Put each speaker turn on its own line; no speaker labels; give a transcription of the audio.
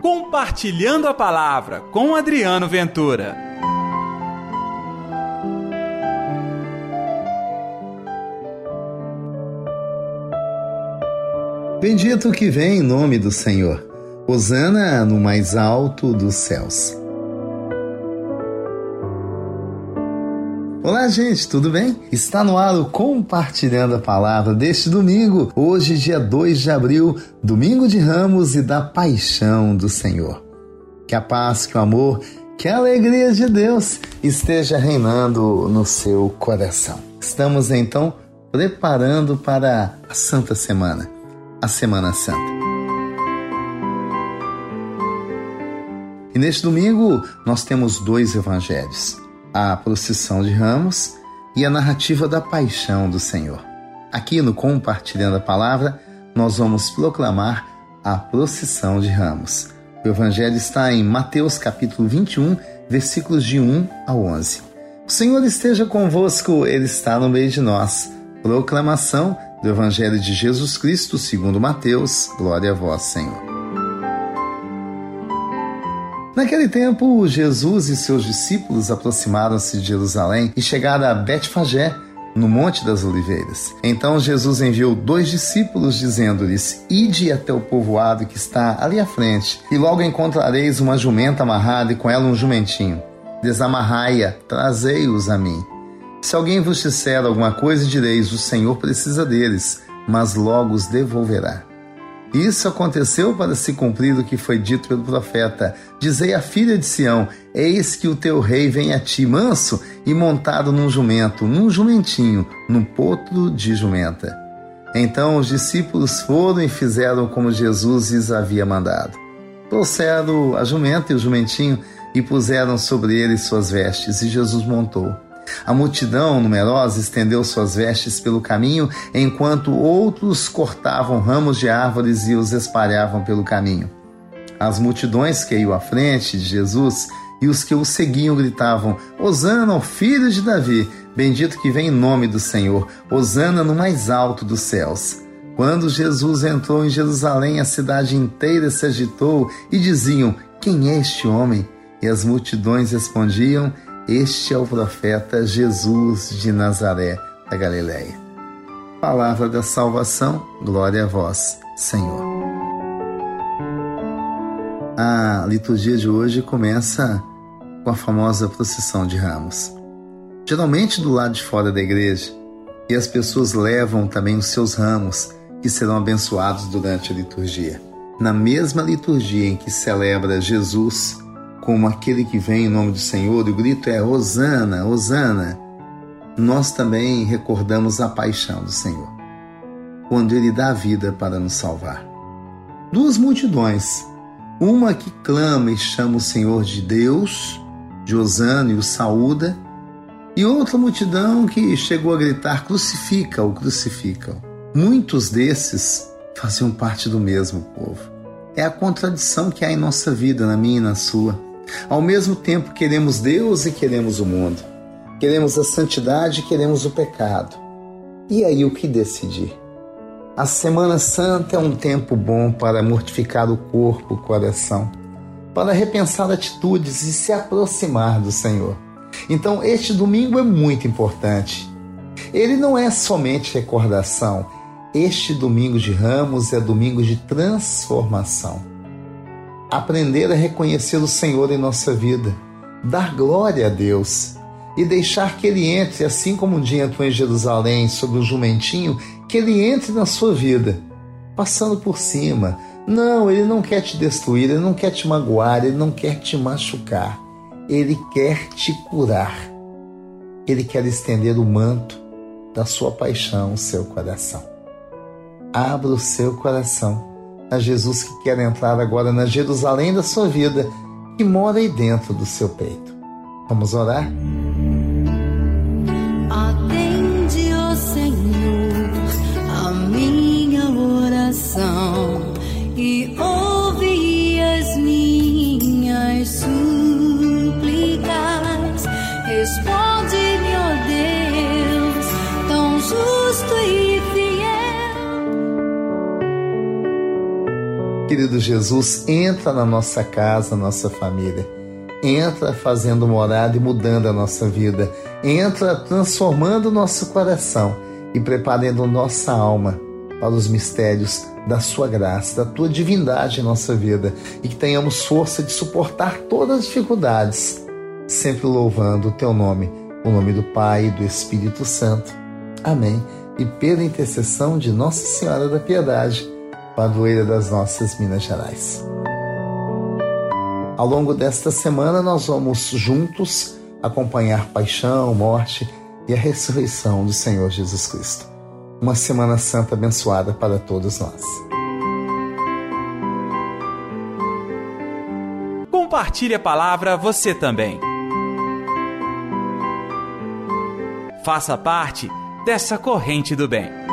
Compartilhando a Palavra com Adriano Ventura.
Bendito que vem em nome do Senhor. Hosana no mais alto dos céus. Olá, gente, tudo bem? Está no ar o Compartilhando a Palavra deste domingo, hoje, dia 2 de abril, domingo de Ramos e da Paixão do Senhor. Que a paz, que o amor, que a alegria de Deus esteja reinando no seu coração. Estamos então preparando para a Santa Semana, a Semana Santa. E neste domingo nós temos dois evangelhos a procissão de ramos e a narrativa da paixão do Senhor. Aqui no Compartilhando a Palavra, nós vamos proclamar a procissão de ramos. O evangelho está em Mateus capítulo 21, versículos de 1 a 11. O Senhor esteja convosco, Ele está no meio de nós. Proclamação do Evangelho de Jesus Cristo segundo Mateus. Glória a vós, Senhor. Naquele tempo, Jesus e seus discípulos aproximaram-se de Jerusalém e chegaram a Betfagé, no Monte das Oliveiras. Então Jesus enviou dois discípulos, dizendo-lhes: Ide até o povoado que está ali à frente, e logo encontrareis uma jumenta amarrada e com ela um jumentinho. Desamarrai-a, trazei-os a mim. Se alguém vos disser alguma coisa, direis: O Senhor precisa deles, mas logo os devolverá. Isso aconteceu para se cumprir o que foi dito pelo profeta. Dizei à filha de Sião: Eis que o teu rei vem a ti, manso e montado num jumento, num jumentinho, num potro de jumenta. Então os discípulos foram e fizeram como Jesus lhes havia mandado. Trouxeram a jumenta e o jumentinho e puseram sobre eles suas vestes, e Jesus montou. A multidão numerosa estendeu suas vestes pelo caminho, enquanto outros cortavam ramos de árvores e os espalhavam pelo caminho. As multidões que iam à frente de Jesus e os que o seguiam gritavam: Hosana ao filho de Davi, bendito que vem em nome do Senhor, Hosana no mais alto dos céus. Quando Jesus entrou em Jerusalém, a cidade inteira se agitou e diziam: Quem é este homem? E as multidões respondiam: este é o profeta Jesus de Nazaré da Galiléia. Palavra da salvação, glória a vós, Senhor. A liturgia de hoje começa com a famosa procissão de ramos. Geralmente do lado de fora da igreja, e as pessoas levam também os seus ramos, que serão abençoados durante a liturgia. Na mesma liturgia em que celebra Jesus como aquele que vem em nome do Senhor, e o grito é Hosana, Hosana, nós também recordamos a paixão do Senhor, quando ele dá a vida para nos salvar. Duas multidões, uma que clama e chama o Senhor de Deus, de Hosana e o saúda, e outra multidão que chegou a gritar: crucifica-o, crucifica-o. Muitos desses faziam parte do mesmo povo. É a contradição que há em nossa vida, na minha e na sua. Ao mesmo tempo, queremos Deus e queremos o mundo. Queremos a santidade e queremos o pecado. E aí, o que decidir? A Semana Santa é um tempo bom para mortificar o corpo, o coração, para repensar atitudes e se aproximar do Senhor. Então, este domingo é muito importante. Ele não é somente recordação. Este domingo de Ramos é domingo de transformação aprender a reconhecer o Senhor em nossa vida, dar glória a Deus e deixar que Ele entre, assim como um dia entrou em Jerusalém sobre o jumentinho, que Ele entre na sua vida, passando por cima. Não, Ele não quer te destruir, Ele não quer te magoar, Ele não quer te machucar. Ele quer te curar. Ele quer estender o manto da sua paixão, o seu coração. Abra o seu coração a Jesus que quer entrar agora na Jerusalém da sua vida, que mora aí dentro do seu peito. Vamos orar? Querido Jesus, entra na nossa casa, na nossa família. Entra fazendo morada e mudando a nossa vida. Entra transformando o nosso coração e preparando nossa alma para os mistérios da Sua graça, da Tua divindade em nossa vida e que tenhamos força de suportar todas as dificuldades, sempre louvando o Teu nome, o nome do Pai e do Espírito Santo. Amém. E pela intercessão de Nossa Senhora da Piedade, padroeira das nossas Minas Gerais. Ao longo desta semana, nós vamos juntos acompanhar paixão, morte e a ressurreição do Senhor Jesus Cristo uma Semana Santa abençoada para todos nós.
Compartilhe a palavra você também. Faça parte dessa corrente do bem.